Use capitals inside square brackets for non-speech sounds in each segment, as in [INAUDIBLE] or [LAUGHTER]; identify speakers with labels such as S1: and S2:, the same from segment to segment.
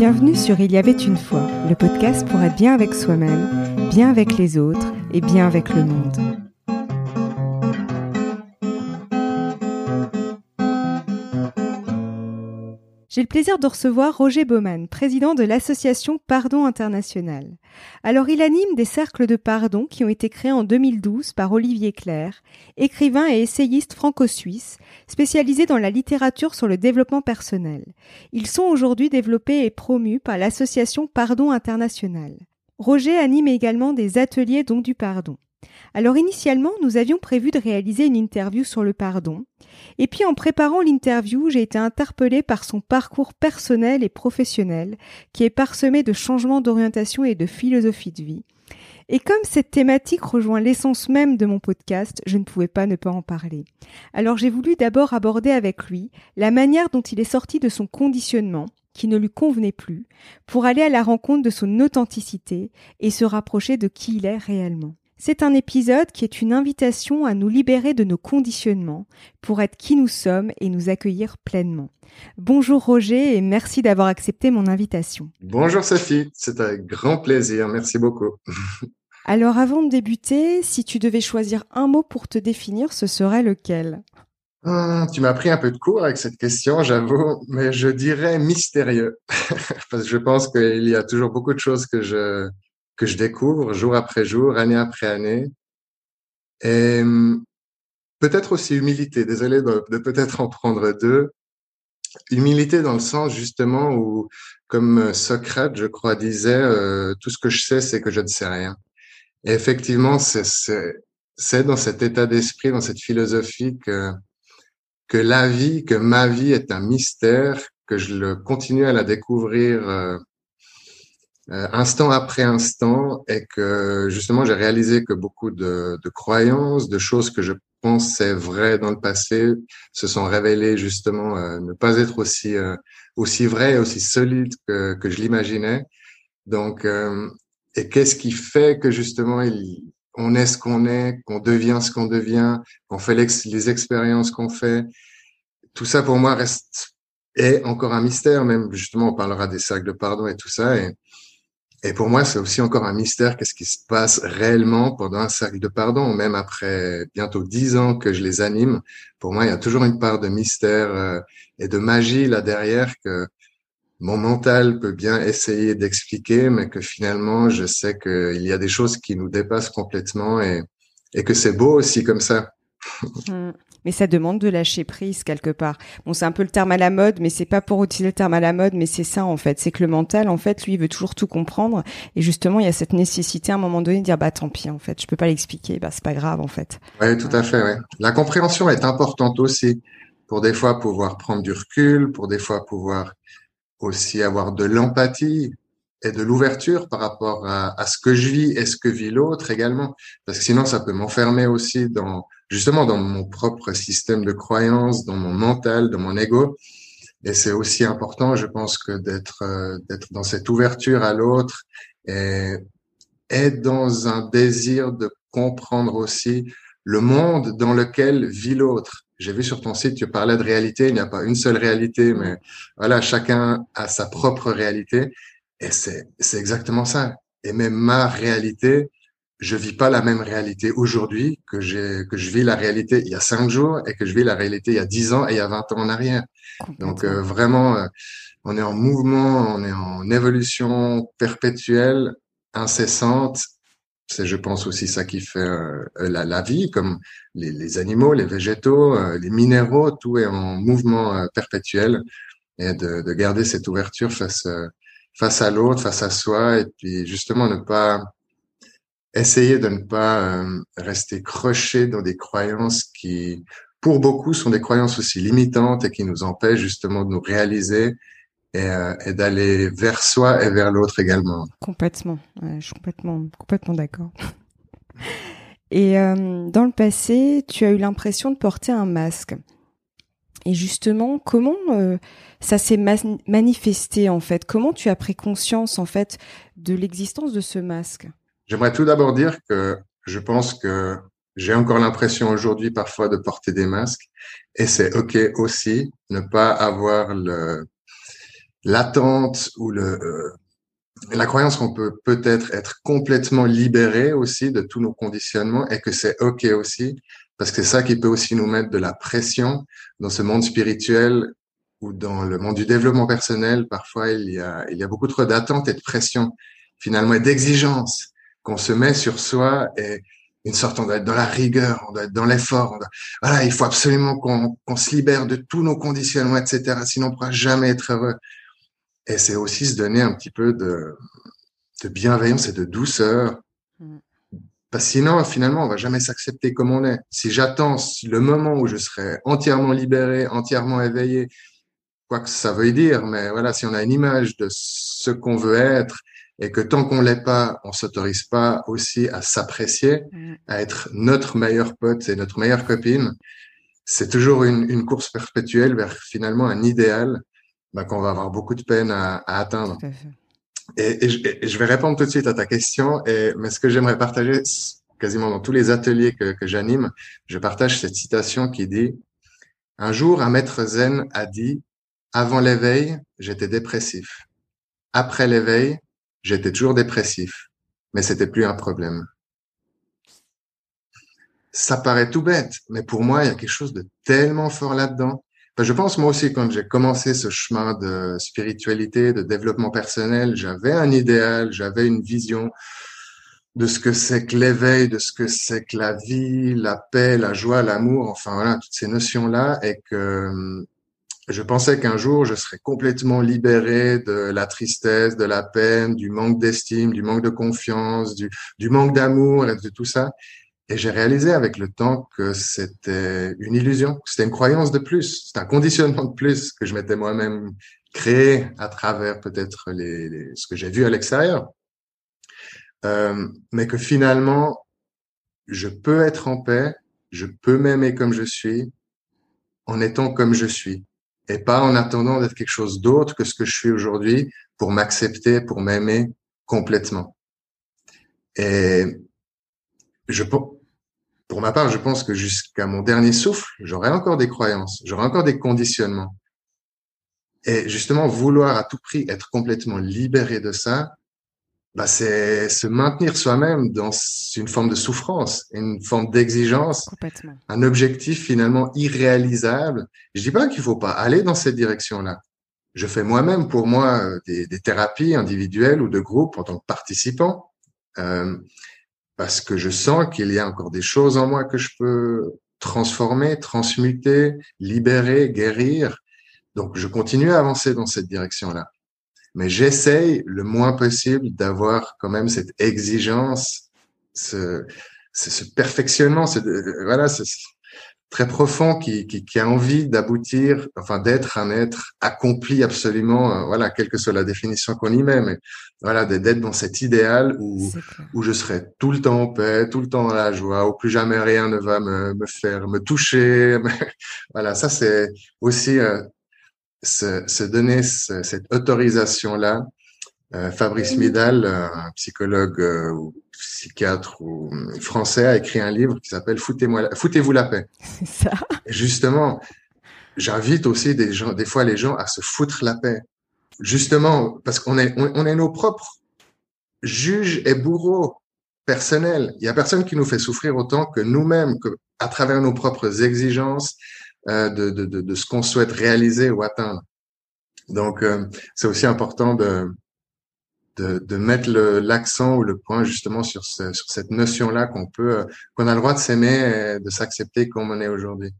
S1: Bienvenue sur Il y avait une fois, le podcast pour être bien avec soi-même, bien avec les autres et bien avec le monde. J'ai le plaisir de recevoir Roger Baumann, président de l'association Pardon International. Alors il anime des cercles de pardon qui ont été créés en 2012 par Olivier Claire, écrivain et essayiste franco-suisse, spécialisé dans la littérature sur le développement personnel. Ils sont aujourd'hui développés et promus par l'association Pardon International. Roger anime également des ateliers dont du pardon. Alors initialement, nous avions prévu de réaliser une interview sur le pardon. Et puis en préparant l'interview, j'ai été interpellée par son parcours personnel et professionnel, qui est parsemé de changements d'orientation et de philosophie de vie. Et comme cette thématique rejoint l'essence même de mon podcast, je ne pouvais pas ne pas en parler. Alors j'ai voulu d'abord aborder avec lui la manière dont il est sorti de son conditionnement, qui ne lui convenait plus, pour aller à la rencontre de son authenticité et se rapprocher de qui il est réellement. C'est un épisode qui est une invitation à nous libérer de nos conditionnements pour être qui nous sommes et nous accueillir pleinement. Bonjour Roger et merci d'avoir accepté mon invitation.
S2: Bonjour Sophie, c'est un grand plaisir, merci beaucoup. [LAUGHS]
S1: Alors avant de débuter, si tu devais choisir un mot pour te définir, ce serait lequel?
S2: Hum, Tu m'as pris un peu de cours avec cette question, j'avoue, mais je dirais mystérieux, [LAUGHS] parce que je pense qu'il y a toujours beaucoup de choses que je que je découvre jour après jour, année après année. Et hum, peut-être aussi humilité. Désolé de, peut-être en prendre deux. Humilité dans le sens justement où, comme Socrate, je crois, disait, euh, tout ce que je sais, c'est que je ne sais rien. Et effectivement, c'est dans cet état d'esprit, dans cette philosophie que, que la vie, que ma vie est un mystère, que je le continue à la découvrir euh, euh, instant après instant et que justement j'ai réalisé que beaucoup de, de, croyances, de choses que je pensais vraies dans le passé se sont révélées justement euh, ne pas être aussi euh, aussi vraies aussi solides que, que je l'imaginais. Donc, et qu'est-ce qui fait que justement il, on est ce qu'on est, qu'on devient ce qu'on devient, qu'on fait les expériences qu'on fait? Tout ça pour moi reste est encore un mystère. Même justement, on parlera des cercles de pardon et tout ça. Et, et pour moi, c'est aussi encore un mystère qu'est-ce qui se passe réellement pendant un cercle de pardon, même après bientôt dix ans que je les anime. Pour moi, il y a toujours une part de mystère euh, et de magie là derrière que mon mental peut bien essayer d'expliquer, mais que finalement, je sais qu'il y a des choses qui nous dépassent complètement et, et que c'est beau aussi comme ça.
S1: Mais ça demande de lâcher prise quelque part. Bon, c'est un peu le terme à la mode, mais c'est pas pour utiliser le terme à la mode, mais c'est ça en fait. C'est que le mental, en fait, lui, il veut toujours tout comprendre, et justement, il y a cette nécessité à un moment donné de dire bah tant pis, en fait, je peux pas l'expliquer, bah c'est pas grave, en fait.
S2: Oui, tout à fait. La compréhension est importante aussi pour des fois pouvoir prendre du recul, pour des fois pouvoir aussi avoir de l'empathie et de l'ouverture par rapport à, ce que je vis et ce que vit l'autre également. Parce que sinon, ça peut m'enfermer aussi dans, justement, dans mon propre système de croyances, dans mon mental, dans mon ego. Et c'est aussi important, je pense, que d'être, euh, d'être dans cette ouverture à l'autre et être dans un désir de comprendre aussi le monde dans lequel vit l'autre. J'ai vu sur ton site, tu parlais de réalité. Il n'y a pas une seule réalité, mais voilà, chacun a sa propre réalité. Et c'est, c'est exactement ça. Et même ma réalité, je vis pas la même réalité aujourd'hui que j'ai, que je vis la réalité il y a cinq jours et que je vis la réalité il y a dix ans et il y a vingt ans en arrière. Donc euh, vraiment, euh, on est en mouvement, on est en évolution perpétuelle, incessante. C'est, je pense, aussi ça qui fait euh, la, la, vie, comme les, les, animaux, les végétaux, les minéraux, tout est en mouvement perpétuel et de, de, garder cette ouverture face face à l'autre, face à soi, et puis justement ne pas essayer de ne pas euh, rester croché dans des croyances qui, pour beaucoup, sont des croyances aussi limitantes et qui nous empêchent justement de nous réaliser et, euh, d'aller vers soi et vers l'autre également.
S1: Complètement, je suis complètement, complètement d'accord. [LAUGHS] Et euh, dans le passé, tu as eu l'impression de porter un masque. Et justement, comment euh, ça s'est manifesté en fait? Comment tu as pris conscience en fait de l'existence de ce masque?
S2: J'aimerais tout d'abord dire que je pense que j'ai encore l'impression aujourd'hui parfois de porter des masques. Et c'est ok aussi ne pas avoir l'attente ou le euh, la croyance qu'on peut peut-être être complètement libéré aussi de tous nos conditionnements et que c'est ok aussi parce que c'est ça qui peut aussi nous mettre de la pression dans ce monde spirituel ou dans le monde du développement personnel. Parfois, il y a, il y a beaucoup trop d'attentes et de pression finalement et d'exigence qu'on se met sur soi et une sorte, on doit être dans la rigueur, on doit être dans l'effort. Voilà, il faut absolument qu'on qu'on se libère de tous nos conditionnements, etc. Sinon, on pourra jamais être heureux. Et c'est aussi se donner un petit peu de, de bienveillance et de douceur. Parce que sinon, finalement, on va jamais s'accepter comme on est. Si j'attends le moment où je serai entièrement libéré, entièrement éveillé, quoi que ça veuille dire, mais voilà, si on a une image de ce qu'on veut être et que tant qu'on l'est pas, on s'autorise pas aussi à s'apprécier, mm. à être notre meilleur pote et notre meilleure copine, c'est toujours une, une, course perpétuelle vers finalement un idéal bah, qu'on va avoir beaucoup de peine à, à atteindre. Et, je, vais répondre tout de suite à ta question. Mais ce que j'aimerais partager, quasiment dans tous les ateliers que, que j'anime, je partage cette citation qui dit Un jour, un maître zen a dit Avant l'éveil, j'étais dépressif. Après l'éveil, J'étais toujours dépressif, mais c'était plus un problème. Ça paraît tout bête, mais pour moi, il y a quelque chose de tellement fort là-dedans. Je pense moi aussi, quand j'ai commencé ce chemin de spiritualité, de développement personnel, j'avais un idéal, j'avais une vision de ce que c'est que l'éveil, de ce que c'est que la vie, la paix, la joie, l'amour, enfin voilà, toutes ces notions-là, et que je pensais qu'un jour, je serais complètement libéré de la tristesse, de la peine, du manque d'estime, du manque de confiance, du, manque d'amour et de tout ça. Et j'ai réalisé avec le temps que c'était une illusion, c'était une croyance de plus, c'était un conditionnement de plus que je m'étais moi-même créé à travers peut-être les, ce que j'ai vu à l'extérieur. Euh, mais que finalement, je peux être en paix, je peux m'aimer comme je suis, en étant comme je suis et pas en attendant d'être quelque chose d'autre que ce que je suis aujourd'hui pour m'accepter, pour m'aimer complètement. Et je, pour ma part, je pense que jusqu'à mon dernier souffle, j'aurai encore des croyances, j'aurai encore des conditionnements. Et justement, vouloir à tout prix être complètement libéré de ça, bah, c'est se maintenir soi-même dans une forme de souffrance, une forme d'exigence, un objectif finalement irréalisable. Je dis pas qu'il faut pas aller dans cette direction-là. Je fais moi-même pour moi euh, des, des, thérapies individuelles ou de groupe en tant que participant, euh, parce que je sens qu'il y a encore des choses en moi que je peux transformer, transmuter, libérer, guérir. Donc je continue à avancer dans cette direction-là mais j'essaye le moins possible d'avoir quand même cette exigence, ce, ce, perfectionnement, ce, voilà, très profond qui, qui, qui a envie d'aboutir, enfin d'être un être accompli absolument, euh, voilà, quelle que soit la définition qu'on y met, mais voilà, d'être dans cet idéal où, où je serai tout le temps en paix, tout le temps dans la joie, où plus jamais rien ne va me, me faire me toucher. [LAUGHS] voilà, ça c'est aussi euh, se, se donner cette autorisation-là. Euh, Fabrice Midal, un psychologue euh, ou psychiatre ou hum, français, a écrit un livre qui s'appelle Foutez-moi, foutez-vous la paix. [LAUGHS]
S1: C'est ça.
S2: Et justement, j'invite aussi des gens, des fois les gens à se foutre la paix. Justement, parce qu'on est, on, est nos propres juges et bourreaux personnels. Il y a personne qui nous fait souffrir autant que nous-mêmes, que à travers nos propres exigences, euh, de, de, de, de, ce qu'on souhaite réaliser ou atteindre. Donc, euh, c'est aussi important de, de, de mettre l'accent ou le point justement sur, ce, sur cette notion-là qu'on peut, qu'on a le droit de s'aimer, de s'accepter comme on est aujourd'hui,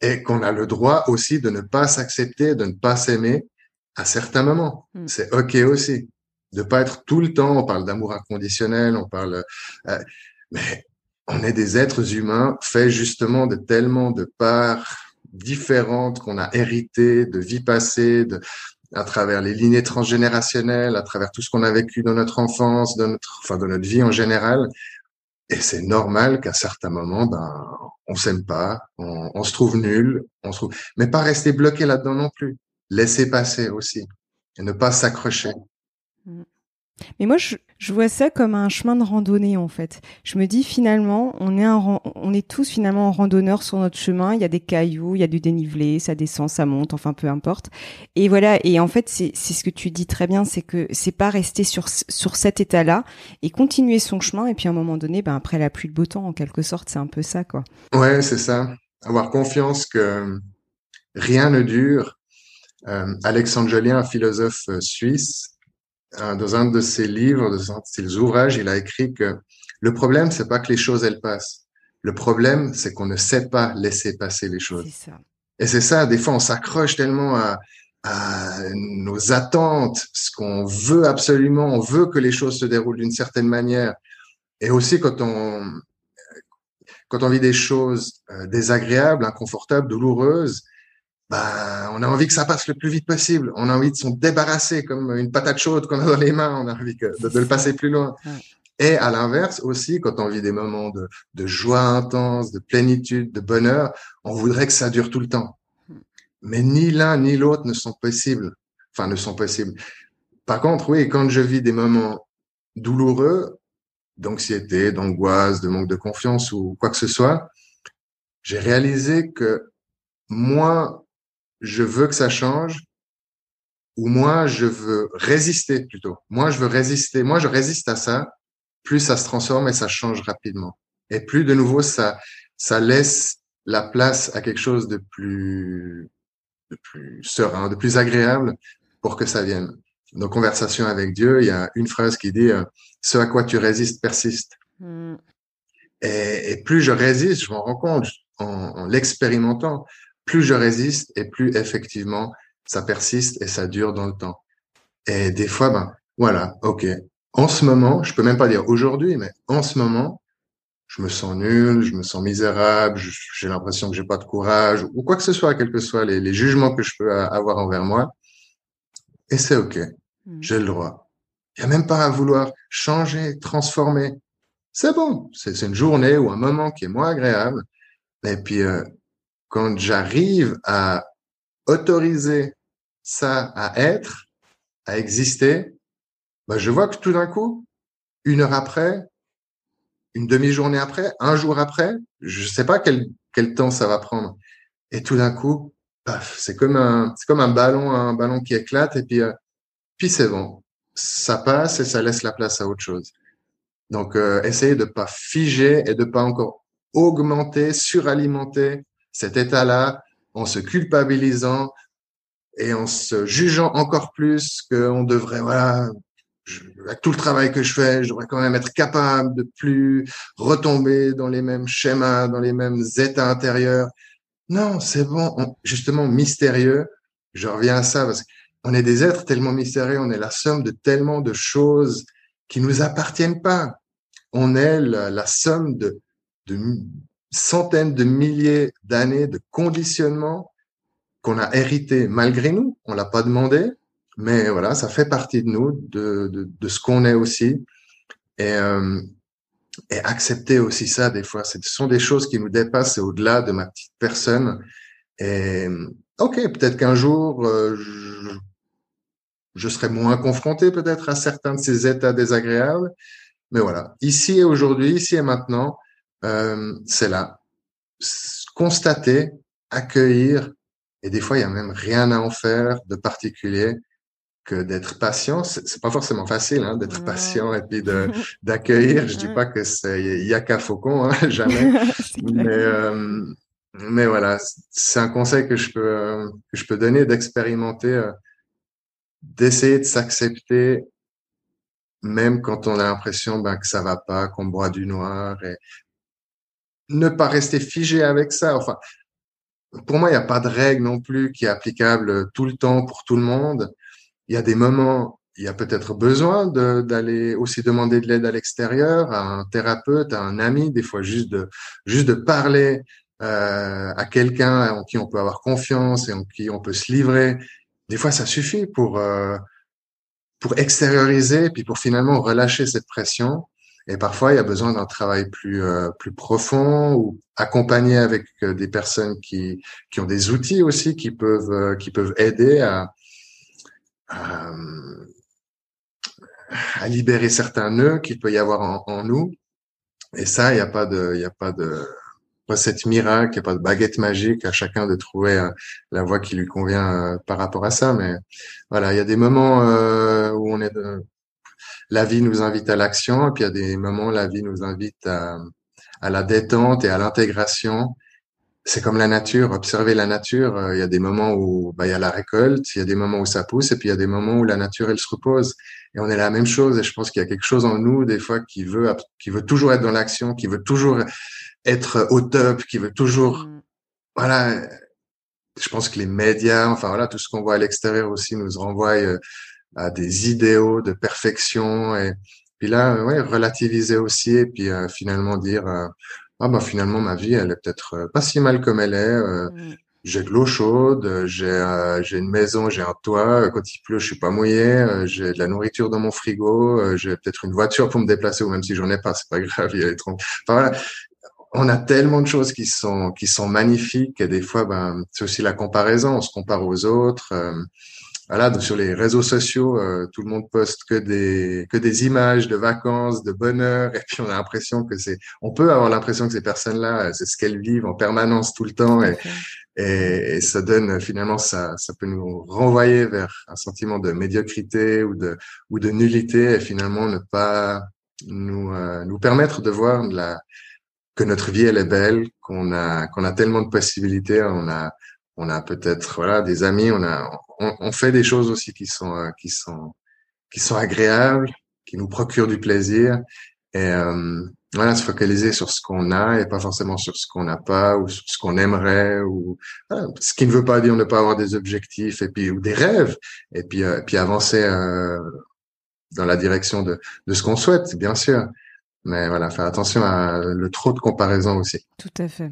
S2: et qu'on a le droit aussi de ne pas s'accepter, de ne pas s'aimer à certains moments. Mm. C'est ok aussi de pas être tout le temps. On parle d'amour inconditionnel, on parle, euh, mais on est des êtres humains faits justement de tellement de parts différentes qu'on a héritées de vie passée, de, à travers les lignées transgénérationnelles, à travers tout ce qu'on a vécu dans notre enfance, dans notre, enfin, dans notre vie en général. Et c'est normal qu'à certains moments, ben, on s'aime pas, on, se trouve nul, on se trouve, mais pas rester bloqué là-dedans non plus. Laisser passer aussi et ne pas s'accrocher.
S1: Mais moi, je, vois ça comme un chemin de randonnée en fait. Je me dis finalement, on est tous finalement en randonneur sur notre chemin. Il y a des cailloux, il y a du dénivelé, ça descend, ça monte, enfin peu importe. Et voilà. Et en fait, c'est c'est ce que tu dis très bien, c'est que c'est pas rester sur sur cet état-là et continuer son chemin. Et puis à un moment donné, ben après la pluie de beau temps, en quelque sorte, c'est un peu ça quoi.
S2: Ouais, c'est ça. Avoir confiance que rien ne dure. Euh, Alexandre Jolien, un philosophe euh, suisse, dans un de ses livres, dans un de ses ouvrages, il a écrit que le problème, c'est pas que les choses elles passent. Le problème, c'est qu'on ne sait pas laisser passer les choses. Ça. Et c'est ça, des fois, on s'accroche tellement à, à, nos attentes, ce qu'on veut absolument, on veut que les choses se déroulent d'une certaine manière. Et aussi quand on quand on vit des choses euh, désagréables, inconfortables, douloureuses, bah, on a envie que ça passe le plus vite possible. On a envie de s'en débarrasser comme une patate chaude qu'on a dans les mains. On a envie de, de, le passer plus loin. Et à l'inverse aussi, quand on vit des moments de, de, joie intense, de plénitude, de bonheur, on voudrait que ça dure tout le temps. Hmm. Mais ni l'un ni l'autre ne sont possibles. Enfin, ne sont possibles. Par contre, oui, quand je vis des moments douloureux, d'anxiété, d'angoisse, de manque de confiance ou quoi que ce soit, j'ai réalisé que moi, je veux que ça change ou moi je veux résister plutôt. Moi je veux résister. Moi je résiste à ça. Plus ça se transforme et ça change rapidement. Et plus de nouveau ça ça laisse la place à quelque chose de plus de plus serein, de plus agréable pour que ça vienne. Dans Conversation avec Dieu, il y a une phrase qui dit euh, ce à quoi tu résistes persiste. Mm. Et, et, plus je résiste, je m'en rends compte en, en l'expérimentant, plus je résiste et plus effectivement ça persiste et ça dure dans le temps. Et des fois, ben voilà, ok. En ce moment, je peux même pas dire aujourd'hui, mais en ce moment, je me sens nul, je me sens misérable, j'ai l'impression que j'ai pas de courage ou quoi que ce soit, quels que soient les, les jugements que je peux avoir envers moi. Et c'est ok, mmh. j'ai le droit. Il y a même pas à vouloir changer, transformer. C'est bon, c'est une journée ou un moment qui est moins agréable. Et puis euh, quand j'arrive à autoriser ça à être, à exister, bah, je vois que tout d'un coup, une heure après, une demi-journée après, un jour après, je ne sais pas quel, quel temps ça va prendre. Et tout d'un coup, paf, c'est comme un, c'est comme un ballon, un ballon qui éclate et puis, euh, puis c'est bon. Ça passe et ça laisse la place à autre chose. Donc, euh, essayez de pas figer et de pas encore augmenter, suralimenter cet état-là en se culpabilisant et en se jugeant encore plus qu'on devrait, voilà, avec tout le travail que je fais, je devrais quand même être capable de plus retomber dans les mêmes schémas, dans les mêmes états intérieurs. Non, c'est bon, justement mystérieux. Je reviens à ça parce qu'on est des êtres tellement mystérieux, on est la somme de tellement de choses qui nous appartiennent pas. On est la, somme de, centaines de milliers d'années de conditionnement qu'on a hérité malgré nous. On l'a pas demandé, mais voilà, ça fait partie de nous, de, de, de ce qu'on est aussi. Et, euh, et accepter aussi ça des fois. Ce sont des choses qui nous dépassent, au-delà de ma petite personne. Et ok, peut-être qu'un jour, euh, je, je, serai moins confronté peut-être à certains de ces états désagréables. Mais voilà, ici et aujourd'hui, ici et maintenant, euh, c'est là. Constater, accueillir, et des fois, il y a même rien à en faire de particulier que d'être patient. C'est pas forcément facile hein, d'être patient et puis de [LAUGHS] d'accueillir. Je dis pas que c'est yaka faucon, hein, [LAUGHS] jamais. [LAUGHS] mais euh, mais voilà, c'est un conseil que je peux euh, que je peux donner d'expérimenter, euh, d'essayer de s'accepter même quand on a l'impression ben, que ça va pas, qu'on boit du noir et ne pas rester figé avec ça. Enfin, pour moi, il n'y a pas de règle non plus qui est applicable tout le temps pour tout le monde. Il y a des moments, il y a peut-être besoin d'aller aussi demander de l'aide à l'extérieur, à un thérapeute, à un ami, des fois juste de juste de parler euh, à quelqu'un en qui on peut avoir confiance et en qui on peut se livrer. Des fois, ça suffit pour euh, pour extérioriser, puis pour finalement relâcher cette pression et parfois, il y a besoin d'un travail plus euh, plus profond ou accompagné avec euh, des personnes qui qui ont des outils aussi qui peuvent euh, qui peuvent aider à, à, à libérer certains nœuds qu'il peut y avoir en, en nous. Et ça, il n'y a pas de, il y a pas de recette miracle, il n'y a pas de baguette magique à chacun de trouver euh, la voie qui lui convient euh, par rapport à ça. Mais voilà, il y a des moments où on est de, la vie nous invite à l'action, et puis il y a des moments où la vie nous invite à, à la détente et à l'intégration c'est comme la nature, observer la nature. Euh, il y a des moments où bah, il y a la récolte, il y a des moments où ça pousse, et puis il y a des moments où la nature elle se repose. Et on est la même chose. Et je pense qu'il y a quelque chose en nous des fois qui veut qui veut toujours être dans l'action, qui veut toujours être au top, qui veut toujours mm. voilà. Je pense que les médias, enfin voilà, tout ce qu'on voit à l'extérieur aussi nous renvoie euh, à des idéaux de perfection. Et puis là, ouais, relativiser aussi, et puis euh, finalement dire ah bah finalement ma vie elle est peut-être euh, pas si mal comme elle est. Euh, mmh. J'ai de l'eau chaude, j'ai euh, j'ai une maison, j'ai un toit. Quand il pleut, je suis pas mouillé. j'ai de la nourriture dans mon frigo. j'ai peut-être une voiture pour me déplacer ou même si j'en ai pas, c'est pas grave. Il y a les Enfin voilà, on a tellement de choses qui sont qui sont magnifiques et des fois, ben c'est aussi la comparaison. On se compare aux autres voilà, donc sur les réseaux sociaux, euh, tout le monde poste que des que des images de vacances, de bonheur, et puis on a l'impression que c'est, on peut avoir l'impression que ces personnes-là, c'est ce qu'elles vivent en permanence tout le temps, et, et, ça donne finalement ça, ça peut nous renvoyer vers un sentiment de médiocrité ou de ou de nullité, et finalement ne pas nous euh, nous permettre de voir la que notre vie elle est belle, qu'on a qu'on a tellement de possibilités, on a on a peut-être voilà des amis, on a on, fait des choses aussi qui sont euh, qui sont qui sont agréables, qui nous procurent du plaisir et euh, voilà se focaliser sur ce qu'on a et pas forcément sur ce qu'on n'a pas ou sur ce qu'on aimerait ou ce qui ne veut pas dire ne pas avoir des objectifs et puis ou des rêves et puis euh, puis avancer dans la direction de de ce qu'on souhaite bien sûr. Mais voilà faire attention à le trop de comparaison aussi.
S1: Tout à fait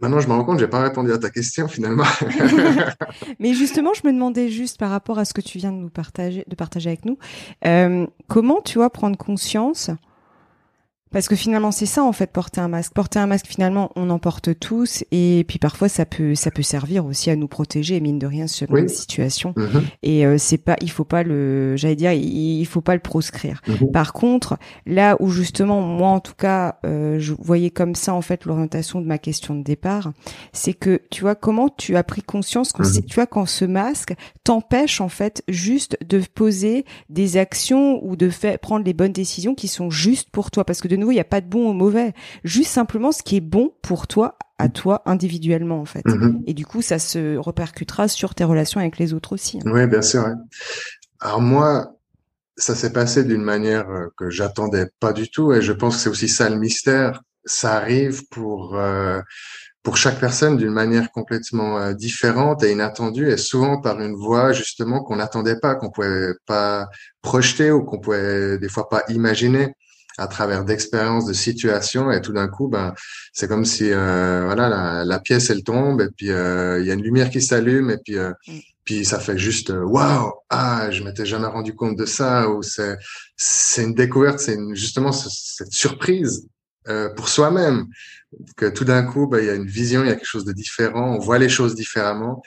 S2: Maintenant, je me rends compte, j'ai pas répondu à ta question finalement. [LAUGHS] [LAUGHS]
S1: Mais justement, je me demandais juste par rapport à ce que tu viens de nous partager, de partager avec nous, euh, comment tu vois prendre conscience parce que finalement, c'est ça en fait porter un masque. Porter un masque, finalement, on en porte tous, et puis parfois ça peut ça peut servir aussi à nous protéger, mine de rien, selon oui. situation. Mm-hmm. Et euh, c'est pas, il faut pas le, j'allais dire, il, faut pas le proscrire. Mm-hmm. Par contre, là où justement, moi en tout cas, euh, je voyais comme ça en fait l'orientation de ma question de départ, c'est que tu vois comment tu as pris conscience que mm-hmm. tu vois quand ce masque t'empêche en fait juste de poser des actions ou de faire prendre les bonnes décisions qui sont justes pour toi, parce que de nouveau, il n'y a pas de bon ou mauvais. Juste simplement ce qui est bon pour toi, à toi individuellement en fait. Mm-hmm. Et du coup, ça se repercutera sur tes relations avec les autres aussi.
S2: Hein. Oui, bien sûr. Alors moi, ça s'est passé d'une manière euh, que j'attendais pas du tout, et je pense que c'est aussi ça le mystère. Ça arrive pour euh, pour chaque personne d'une manière complètement euh, différente et inattendue, et souvent par une voie justement qu'on n'attendait pas, qu'on pouvait pas projeter ou qu'on pouvait des fois pas imaginer à travers d'expériences, de situations, et tout d'un coup, ben, c'est comme si euh, voilà la, la, pièce elle tombe, et puis euh, il y a une lumière qui s'allume, et puis euh, mm. puis ça fait juste waouh ah je m'étais jamais rendu compte de ça, ou c'est c'est une découverte, c'est justement cette surprise pour soi-même que tout d'un coup ben, il y a une vision, il y a quelque chose de différent, on voit les choses différemment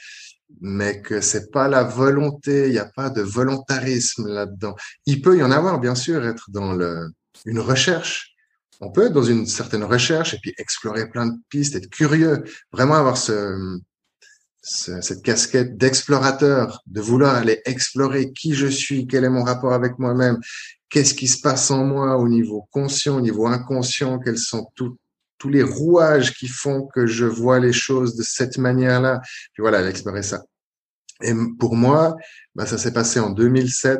S2: mais que c'est pas la volonté, il n'y a pas de volontarisme là-dedans. Il peut y en avoir, bien sûr, être dans le, une recherche. On peut être dans une certaine recherche et puis explorer plein de pistes, être curieux, vraiment avoir ce, cette casquette d'explorateur, de vouloir aller explorer qui je suis, quel est mon rapport avec moi-même, qu'est-ce qui se passe en moi au niveau conscient, au niveau inconscient, quels sont tous tous les rouages qui font que je vois les choses de cette manière-là. Puis voilà, explorer ça. Et pour moi, bah, ça s'est passé en 2007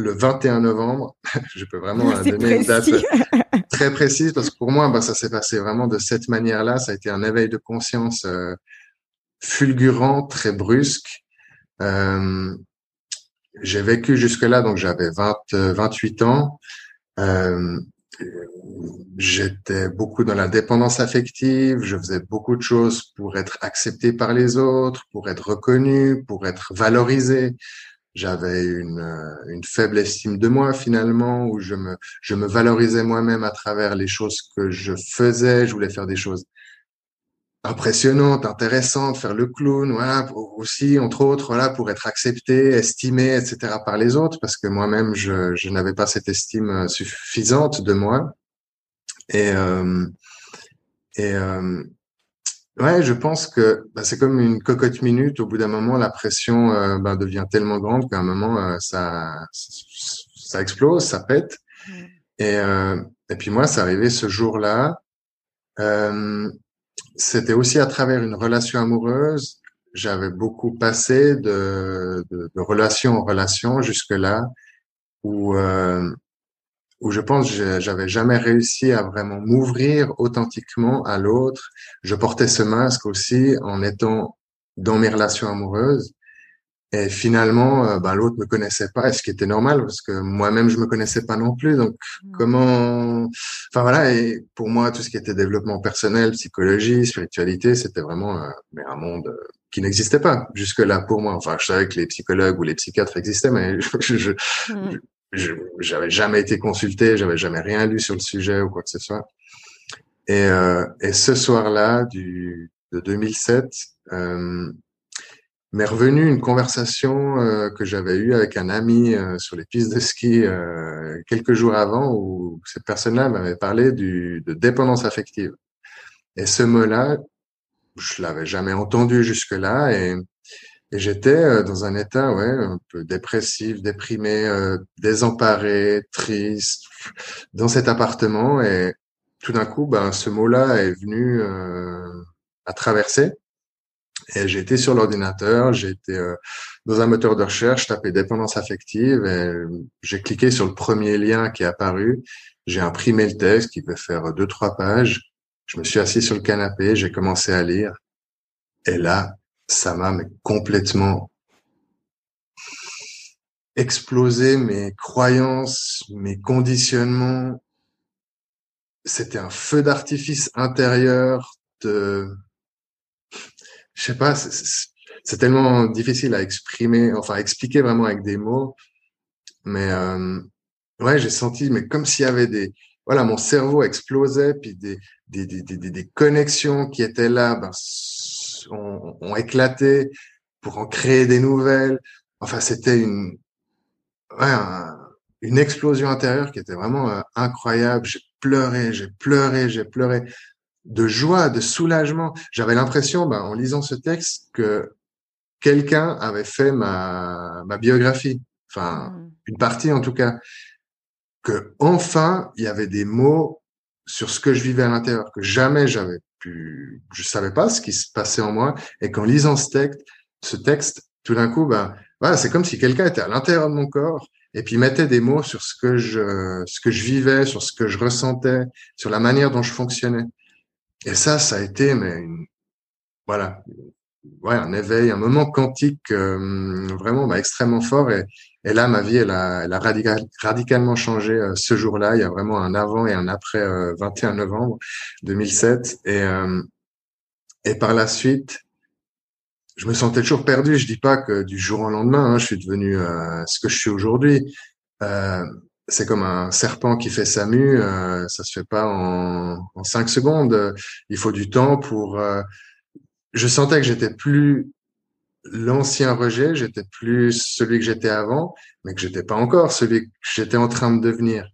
S2: le 21 novembre. [LAUGHS] je peux vraiment donner une date [LAUGHS] très précise parce que pour moi, bah, ça s'est passé vraiment de cette manière-là. Ça a été un éveil de conscience euh, fulgurant, très brusque. Euh, j'ai vécu jusque-là, donc j'avais 20, 28 ans. Euh, j'étais beaucoup dans la dépendance affective, je faisais beaucoup de choses pour être accepté par les autres, pour être reconnu, pour être valorisé j'avais une, euh, une faible estime de moi finalement, où je me, je me valorisais moi-même à travers les choses que je faisais. Je voulais faire des choses impressionnante, intéressante, faire le clown, voilà, aussi entre autres, voilà, pour être accepté, estimé, etc. par les autres, parce que moi-même je, je n'avais pas cette estime euh, suffisante de moi. Et euh, et euh, ouais, je pense que bah, c'est comme une cocotte minute. Au bout d'un moment, la pression euh, bah, devient tellement grande qu'à un moment euh, ça ça explose, ça pète. Et et puis moi, c'est arrivé ce jour-là. Euh, c'était aussi à travers une relation amoureuse. J'avais beaucoup passé de, de, de relation en relation jusque-là, où, euh, où je pense que j'avais jamais réussi à vraiment m'ouvrir authentiquement à l'autre. Je portais ce masque aussi en étant dans mes relations amoureuses. Et finalement, bah, l'autre me connaissait pas, et ce qui était normal parce que moi-même je me connaissais pas non plus. Donc mmh. comment, enfin voilà. Et pour moi, tout ce qui était développement personnel, psychologie, spiritualité, c'était vraiment euh, mais un monde euh, qui n'existait pas jusque là pour moi. Enfin, je savais que les psychologues ou les psychiatres existaient, mais [LAUGHS] je, je, je j'avais jamais été consulté, j'avais jamais rien lu sur le sujet ou quoi que ce soit. Et, euh, et ce soir-là de 2007. Euh, m'est revenu une conversation euh, que j'avais eue avec un ami euh, sur les pistes de ski euh, quelques jours avant où cette personne-là m'avait parlé du, de dépendance affective. Et ce mot-là, je l'avais jamais entendu jusque-là et, et j'étais dans un état ouais un peu dépressif, déprimé, désemparé, triste [LAUGHS] dans cet appartement et tout d'un coup, ben, ce mot-là est venu à traverser et été sur l'ordinateur, été euh, dans un moteur de recherche, tapé dépendance affective et j'ai cliqué sur le premier lien qui est apparu. J'ai imprimé le texte qui peut faire deux, trois pages. Je me suis assis sur le canapé, j'ai commencé à lire. Et là, ça m'a complètement explosé mes croyances, mes conditionnements. C'était un feu d'artifice intérieur de je sais pas, c'est tellement difficile à exprimer, enfin à expliquer vraiment avec des mots. Mais euh, ouais, j'ai senti, mais comme s'il y avait des, voilà, mon cerveau explosait, puis des des, des, des, des connexions qui étaient là, ben, ont, ont, éclaté pour en créer des nouvelles. Enfin, c'était une, ouais, une explosion intérieure qui était vraiment euh, incroyable. J'ai pleuré, j'ai pleuré, j'ai pleuré de joie, de soulagement. J'avais l'impression, ben, en lisant ce texte, que quelqu'un avait fait ma, ma biographie, enfin mmh. une partie en tout cas, que enfin il y avait des mots sur ce que je vivais à l'intérieur, que jamais j'avais pu, je savais pas ce qui se passait en moi, et qu'en lisant ce texte, tout d'un coup, ben voilà, c'est comme si quelqu'un était à l'intérieur de mon corps et puis mettait des mots sur ce que je, ce que je vivais, sur ce que je ressentais, sur la manière dont je fonctionnais. Et ça, ça a été, mais voilà, ouais, un éveil, un moment quantique euh, vraiment bah, extrêmement fort. Et, et, là, ma vie, elle a, elle a radicalement changé euh, ce jour-là. Il y a vraiment un avant et un après 21 euh, novembre 2007. Et, et par la suite, je me sentais toujours perdu. Je dis pas que du jour au lendemain, hein, je suis devenu ce que je suis aujourd'hui c'est comme un serpent qui fait sa mue, euh, ça se fait pas en, en cinq secondes. Il faut du temps pour. Euh, je sentais que j'étais plus l'ancien rejet, j'étais plus celui que j'étais avant, mais que j'étais pas encore celui que j'étais en train de devenir.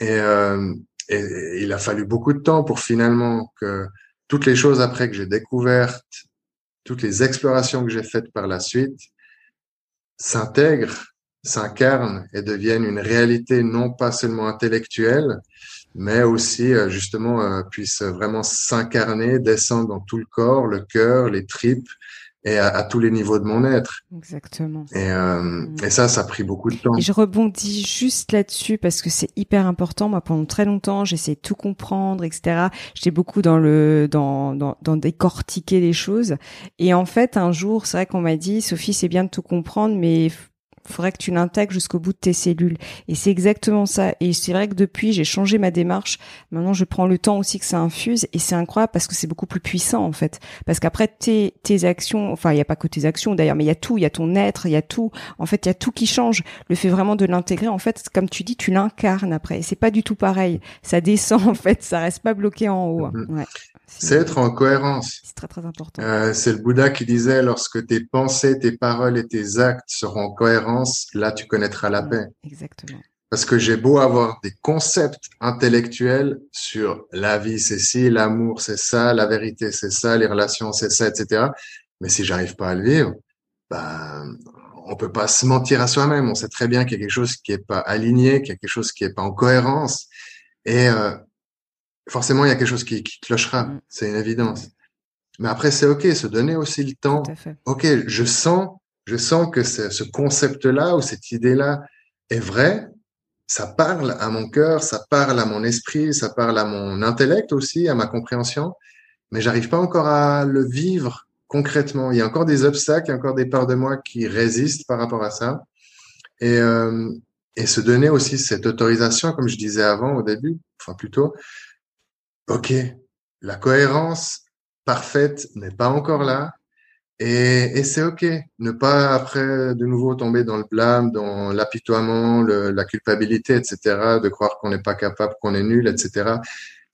S2: Et, euh, et, il a fallu beaucoup de temps pour finalement que toutes les choses après que j'ai découvertes, toutes les explorations que j'ai faites par la suite, s'intègrent s'incarnent et deviennent une réalité non pas seulement intellectuelle, mais aussi euh, justement euh, puissent vraiment s'incarner, descendre dans tout le corps, le cœur, les tripes et à, tous les niveaux de mon être.
S1: Exactement.
S2: Et, euh, mm. et ça, ça a pris beaucoup de temps.
S1: Et je rebondis juste là-dessus parce que c'est hyper important. Moi, pendant très longtemps, j'essayais de tout comprendre, etc. J'étais beaucoup dans le dans, dans dans décortiquer les choses. Et en fait, un jour, c'est vrai qu'on m'a dit, Sophie, c'est bien de tout comprendre, mais faudrait que tu l'intègres jusqu'au bout de tes cellules. Et c'est exactement ça. Et c'est vrai que depuis, j'ai changé ma démarche. Maintenant, je prends le temps aussi que ça infuse. Et c'est incroyable parce que c'est beaucoup plus puissant, en fait. Parce qu'après, tes, tes actions, enfin, il n'y a pas que tes actions d'ailleurs, mais il y a tout. Il y a ton être, il y a tout. En fait, il y a tout qui change. Le fait vraiment de l'intégrer, en fait, comme tu dis, tu l'incarnes après. Et c'est pas du tout pareil. Ça descend, [LAUGHS] en fait. Ça reste pas bloqué en haut.
S2: Mm-hmm. Ouais. C'est être en cohérence.
S1: C'est très très important.
S2: Euh, c'est le Bouddha qui disait lorsque tes pensées, tes paroles et tes actes seront en cohérence, là tu connaîtras la paix.
S1: Exactement.
S2: Parce que j'ai beau avoir des concepts intellectuels sur la vie, c'est ci, l'amour, c'est ça, la vérité, c'est ça, les relations, c'est ça, etc. Mais si j'arrive pas à le vivre, ben, on peut pas se mentir à soi-même. On sait très bien qu'il y a quelque chose qui est pas aligné, qu'il y a quelque chose qui est pas en cohérence. Et euh, forcément, il y a quelque chose qui, qui clochera. Mm. C'est une évidence. Mais après, c'est OK, se donner aussi le temps. OK, je sens, je sens que ce concept-là ou cette idée-là est vrai, ça parle à mon cœur, ça parle à mon esprit, ça parle à mon intellect aussi, à ma compréhension, mais j'arrive pas encore à le vivre concrètement. Il y a encore des obstacles, il y a encore des parts de moi qui résistent par rapport à ça. Et, euh, et se donner aussi cette autorisation, comme je disais avant au début, enfin plutôt, ok, la cohérence parfaite n'est pas encore là, et, c'est OK. Ne pas après de nouveau tomber dans le blâme, dans l'apitoiement, la culpabilité, etc. De croire qu'on n'est pas capable, qu'on est nul, etc.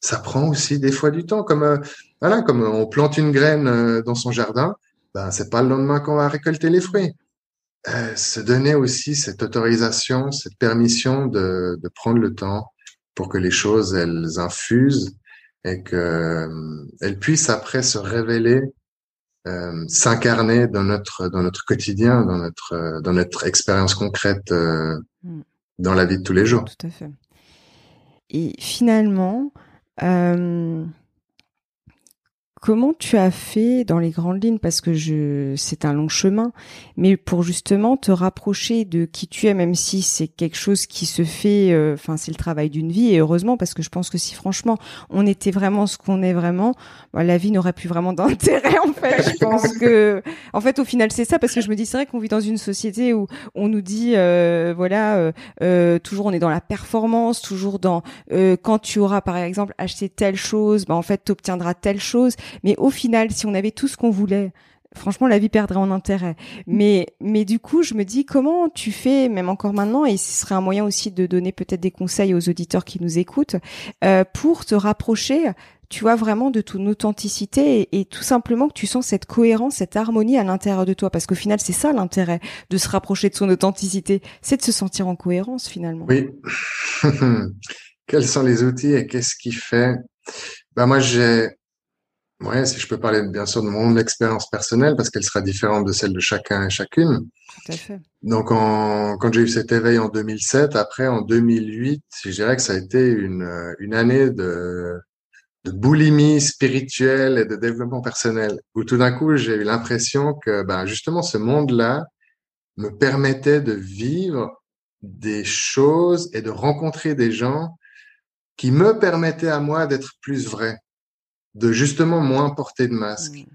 S2: Ça prend aussi des fois du temps. Comme euh, voilà, comme on plante une graine euh, dans son jardin, ben c'est pas le lendemain qu'on va récolter les fruits. Euh, se donner aussi cette autorisation, cette permission de prendre le temps pour que les choses elles infusent et que euh, puissent après se révéler euh, s'incarner dans notre dans notre quotidien, dans notre euh, dans notre expérience concrète euh, mm. dans la vie de tous les jours.
S1: Tout à fait. Et finalement, euh, Comment tu as fait dans les grandes lignes? Parce que je c'est un long chemin. Mais pour justement te rapprocher de qui tu es même si c'est quelque chose qui se fait euh, enfin c'est le travail d'une vie et heureusement parce que je pense que si franchement on était vraiment ce qu'on est vraiment bah, la vie n'aurait plus vraiment [LAUGHS] d'intérêt en fait. Je pense que en fait au final c'est ça parce que je me dis c'est vrai qu'on vit dans une société où on nous dit euh, voilà euh, euh toujours on est dans la performance toujours dans euh, quand tu auras par exemple acheté telle chose bah en fait tu obtiendras telle chose mais au final, si on avait tout ce qu'on voulait, franchement, la vie perdrait en intérêt. Mais, mais du coup, je me dis, comment tu fais, même encore maintenant, et ce serait un moyen aussi de donner peut-être des conseils aux auditeurs qui nous écoutent, euh, pour te rapprocher, tu vois, vraiment de ton authenticité et, tout simplement que tu sens cette cohérence, cette harmonie à l'intérieur de toi. Parce qu'au final, c'est ça l'intérêt de se rapprocher de son authenticité, c'est de se sentir en cohérence finalement.
S2: Oui. [LAUGHS] Quels sont les outils et qu'est-ce qui fait? Ben moi, j'ai Ouais, si je peux parler bien sûr de mon expérience personnelle, parce qu'elle sera différente de celle de chacun et chacune.
S1: Tout à fait.
S2: Donc, en, quand j'ai eu cet éveil en 2007, après en 2008, je dirais que ça a été une, une année de, de boulimie spirituelle et de développement personnel, où tout d'un coup, j'ai eu l'impression que ben, justement ce monde-là me permettait de vivre des choses et de rencontrer des gens qui me permettaient à moi d'être plus vrai de justement moins porter de masque.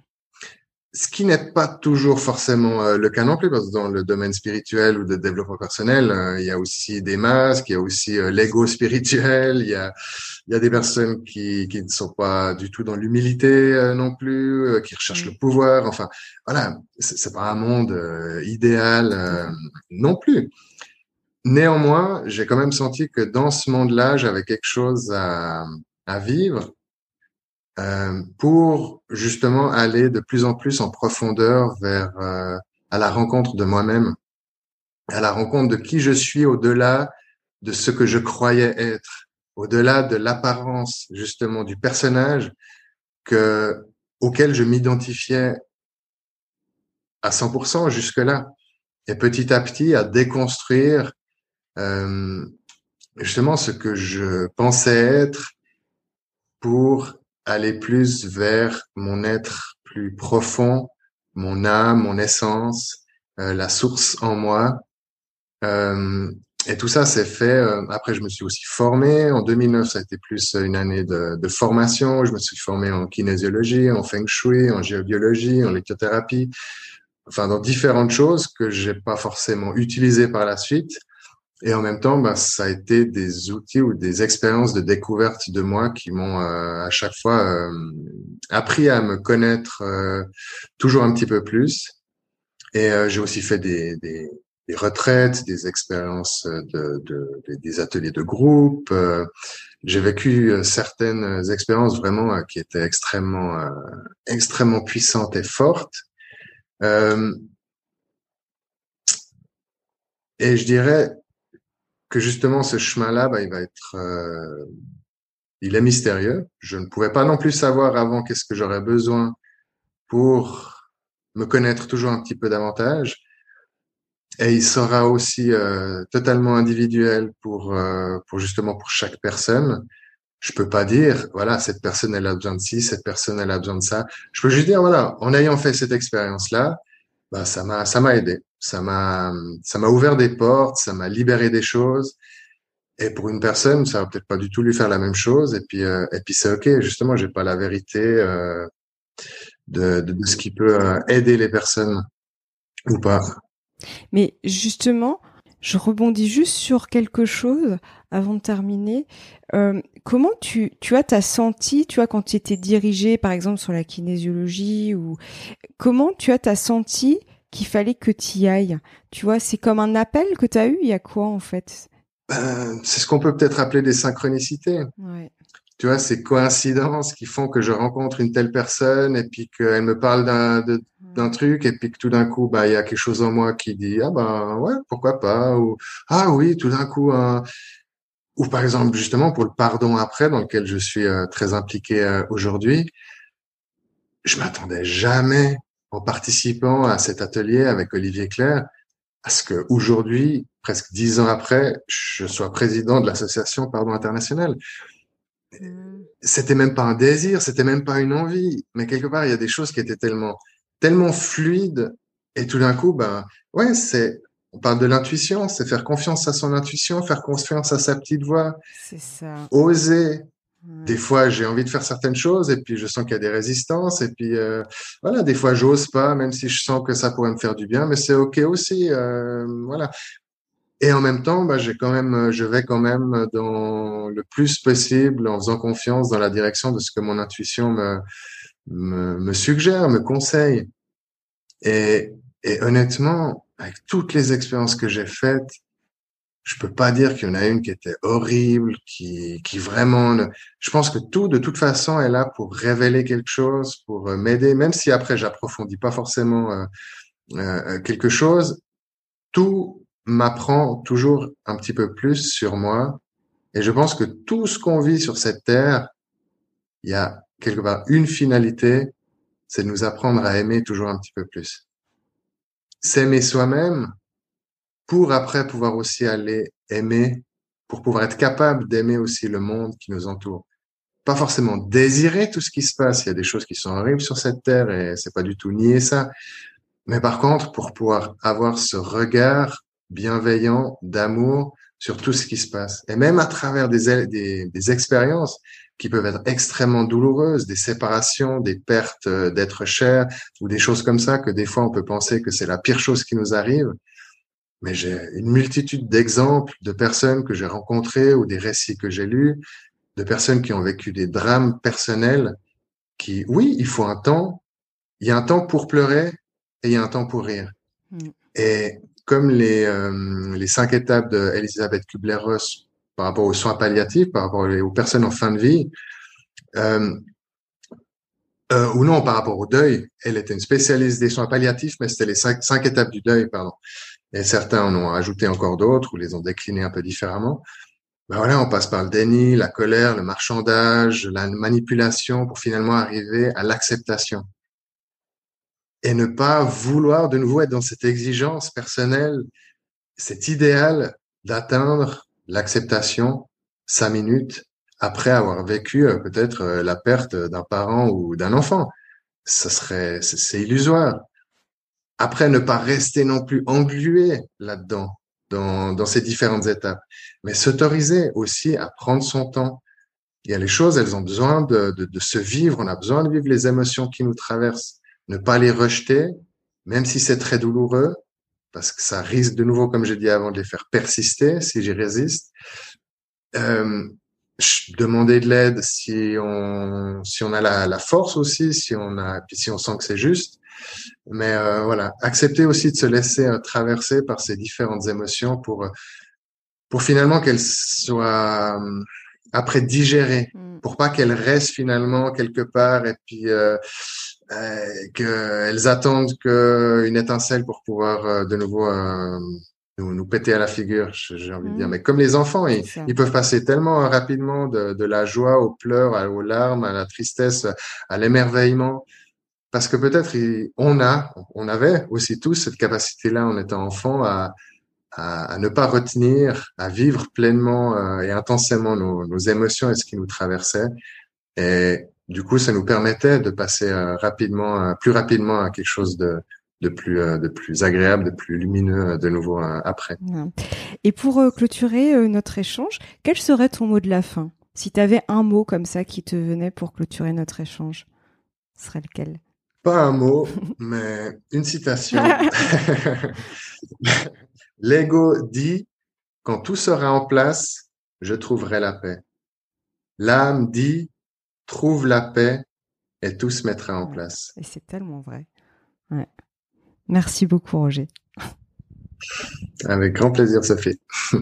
S2: Ce qui n'est pas toujours forcément euh, le cas non plus, parce que dans le domaine spirituel ou de développement personnel, euh, il y a aussi des masques, il y a aussi euh, l'ego spirituel, il y a, il y a des personnes qui, qui ne sont pas du tout dans l'humilité non plus, qui recherchent le pouvoir. Enfin, voilà, c'est pas un monde idéal non plus. Néanmoins, j'ai quand même senti que dans ce monde-là, j'avais quelque chose à, à vivre euh, pour justement aller de plus en plus en profondeur vers euh, à la rencontre de moi-même, à la rencontre de qui je suis au-delà de ce que je croyais être, au-delà de l'apparence justement du personnage que auquel je m'identifiais à 100% jusque-là, et petit à petit à déconstruire euh, justement ce que je pensais être pour aller plus vers mon être plus profond, mon âme, mon essence, euh, la source en moi. Euh, et tout ça s'est fait. Euh, après, je me suis aussi formé. En 2009, ça a été plus une année de, formation. Je me suis formé en kinésiologie, en feng shui, en géobiologie, en lithothérapie. Enfin, dans différentes choses que j'ai pas forcément utilisées par la suite. Et en même temps, bah, ça a été des outils ou des expériences de découverte de moi qui m'ont euh, à chaque fois euh, appris à me connaître euh, toujours un petit peu plus. Et j'ai aussi fait des, des, des retraites, des expériences de, de, des ateliers de groupe. Euh, j'ai vécu euh, certaines expériences vraiment euh, qui étaient extrêmement, extrêmement puissantes et fortes. et je dirais que justement ce chemin-là, bah, il va être, il est mystérieux. Je ne pouvais pas non plus savoir avant qu'est-ce que j'aurais besoin pour me connaître toujours un petit peu davantage. Et il sera aussi euh, totalement individuel pour euh, pour justement pour chaque personne. Je peux pas dire voilà cette personne elle a besoin de ci, cette personne elle a besoin de ça. Je peux juste dire voilà en ayant fait cette expérience là, bah ça m'a ça m'a aidé, ça m'a ça m'a ouvert des portes, ça m'a libéré des choses. Et pour une personne, ça va peut-être pas du tout lui faire la même chose. Et puis euh, et puis c'est ok. Justement, j'ai pas la vérité euh, de, de, de ce qui peut euh, aider les personnes ou pas.
S1: Mais justement, je rebondis juste sur quelque chose avant de terminer. Euh, comment tu, tu as t'as senti, tu vois, quand tu étais dirigé, par exemple, sur la kinésiologie, ou comment tu as t'as senti qu'il fallait que tu y ailles? Tu vois, c'est comme un appel que tu as eu, il y a quoi en fait?
S2: Ben, C'est ce qu'on peut peut-être appeler des synchronicités. Ouais. Tu vois, ces coïncidences qui font que je rencontre une telle personne et puis qu'elle me parle d'un d'un truc et puis que tout d'un coup, bah, il y a quelque chose en moi qui dit ah ben ouais, pourquoi pas? ou ah oui, tout d'un coup ou par exemple justement pour le pardon après dans lequel je suis euh, très impliqué euh, aujourd'hui, je m'attendais jamais en participant à cet atelier avec Olivier Claire à ce que aujourd'hui, presque dix ans après, je sois président de l'association Pardon International. Mmh. C'était même pas un désir, c'était même pas une envie, mais quelque part il y a des choses qui étaient tellement tellement fluides et tout d'un coup ben ouais c'est on parle de l'intuition, c'est faire confiance à son intuition, faire confiance à sa petite voix.
S1: C'est ça.
S2: Oser. Des fois, j'ai envie de faire certaines choses et puis je sens qu'il y a des résistances et puis euh, voilà, des fois j'ose pas, même si je sens que ça pourrait me faire du bien, mais c'est ok aussi. Euh, voilà, et en même temps, bah, j'ai quand même, je vais quand même dans le plus possible en faisant confiance dans la direction de ce que mon intuition me, me, me suggère, me conseille. Et, et honnêtement, avec toutes les expériences que j'ai faites, je peux pas dire qu'il y en a une qui était horrible, qui, qui vraiment. Je pense que tout, de toute façon, est là pour révéler quelque chose, pour euh, m'aider, même si après j'approfondis pas forcément euh, euh, quelque chose. Tout m'apprend toujours un petit peu plus sur moi. Et je pense que tout ce qu'on vit sur cette terre, il y a quelque part une finalité, c'est de nous apprendre à aimer toujours un petit peu plus. S'aimer soi-même pour après pouvoir aussi aller aimer, pour pouvoir être capable d'aimer aussi le monde qui nous entoure. Pas forcément désirer tout ce qui se passe. Il y a des choses qui sont horribles sur cette terre et c'est pas du tout nier ça. Mais par contre, pour pouvoir avoir ce regard bienveillant, d'amour sur tout ce qui se passe. Et même à travers des, des, des expériences qui peuvent être extrêmement douloureuses, des séparations, des pertes euh, d'être cher ou des choses comme ça que des fois on peut penser que c'est la pire chose qui nous arrive. Mais j'ai une multitude d'exemples de personnes que j'ai rencontrées ou des récits que j'ai lus, de personnes qui ont vécu des drames personnels qui, oui, il faut un temps, il y a un temps pour pleurer et il y a un temps pour rire. Mm. Et comme les, euh, les cinq étapes d'Elisabeth Kubler-Ross par rapport aux soins palliatifs, par rapport aux personnes en fin de vie, euh, euh, ou non, par rapport au deuil. Elle était une spécialiste des soins palliatifs, mais c'était les cinq, étapes du deuil, pardon. Et certains en ont ajouté encore d'autres ou les ont déclinées un peu différemment. Ben voilà, on passe par le déni, la colère, le marchandage, la manipulation pour finalement arriver à l'acceptation et ne pas vouloir de nouveau être dans cette exigence personnelle, cet idéal d'atteindre l'acceptation cinq minutes après avoir vécu euh, peut-être euh, la perte d'un parent ou d'un enfant. Ça serait, c'est illusoire. Après, ne pas rester non plus englué là-dedans, dans, dans ces différentes étapes, mais s'autoriser aussi à prendre son temps. Il y a les choses, elles ont besoin de, de, de se vivre, on a besoin de vivre les émotions qui nous traversent ne pas les rejeter, même si c'est très douloureux, parce que ça risque de nouveau, comme j'ai dit avant, de les faire persister si j'y résiste. Euh, demander de l'aide si on si on a la, la, force aussi, si on a puis si on sent que c'est juste. Mais euh, voilà, accepter aussi de se laisser euh, traverser par ces différentes émotions pour pour finalement qu'elles soient après digérées, mm. pour pas qu'elles restent finalement quelque part et puis euh, qu'elles attendent qu'une étincelle pour pouvoir de nouveau nous, nous péter à la figure, j'ai envie de dire. Mm. Mais comme les enfants, ils, ils peuvent passer tellement rapidement de, de, la joie aux pleurs, aux larmes, à la tristesse, à l'émerveillement, parce que peut-être on a, on avait aussi tous cette capacité-là en étant enfant à, à, à, ne pas retenir, à vivre pleinement euh, et intensément nos, nos, émotions et ce qui nous traversait. Et du coup, ça nous permettait de passer euh, rapidement, euh, plus rapidement à quelque chose de, de plus euh, de plus agréable, de plus lumineux de nouveau après.
S1: Et pour clôturer notre échange, quel serait ton mot de la fin? Si tu avais un mot comme ça qui te venait pour clôturer notre échange, ce serait lequel?
S2: Pas un mot, [LAUGHS] mais une citation. [LAUGHS] L'ego dit quand tout sera en place, je trouverai la paix. L'âme dit trouve la paix et tout se mettra en place.
S1: Et c'est tellement vrai. Ouais. Merci beaucoup, Roger.
S2: Avec grand plaisir, Sophie. [LAUGHS]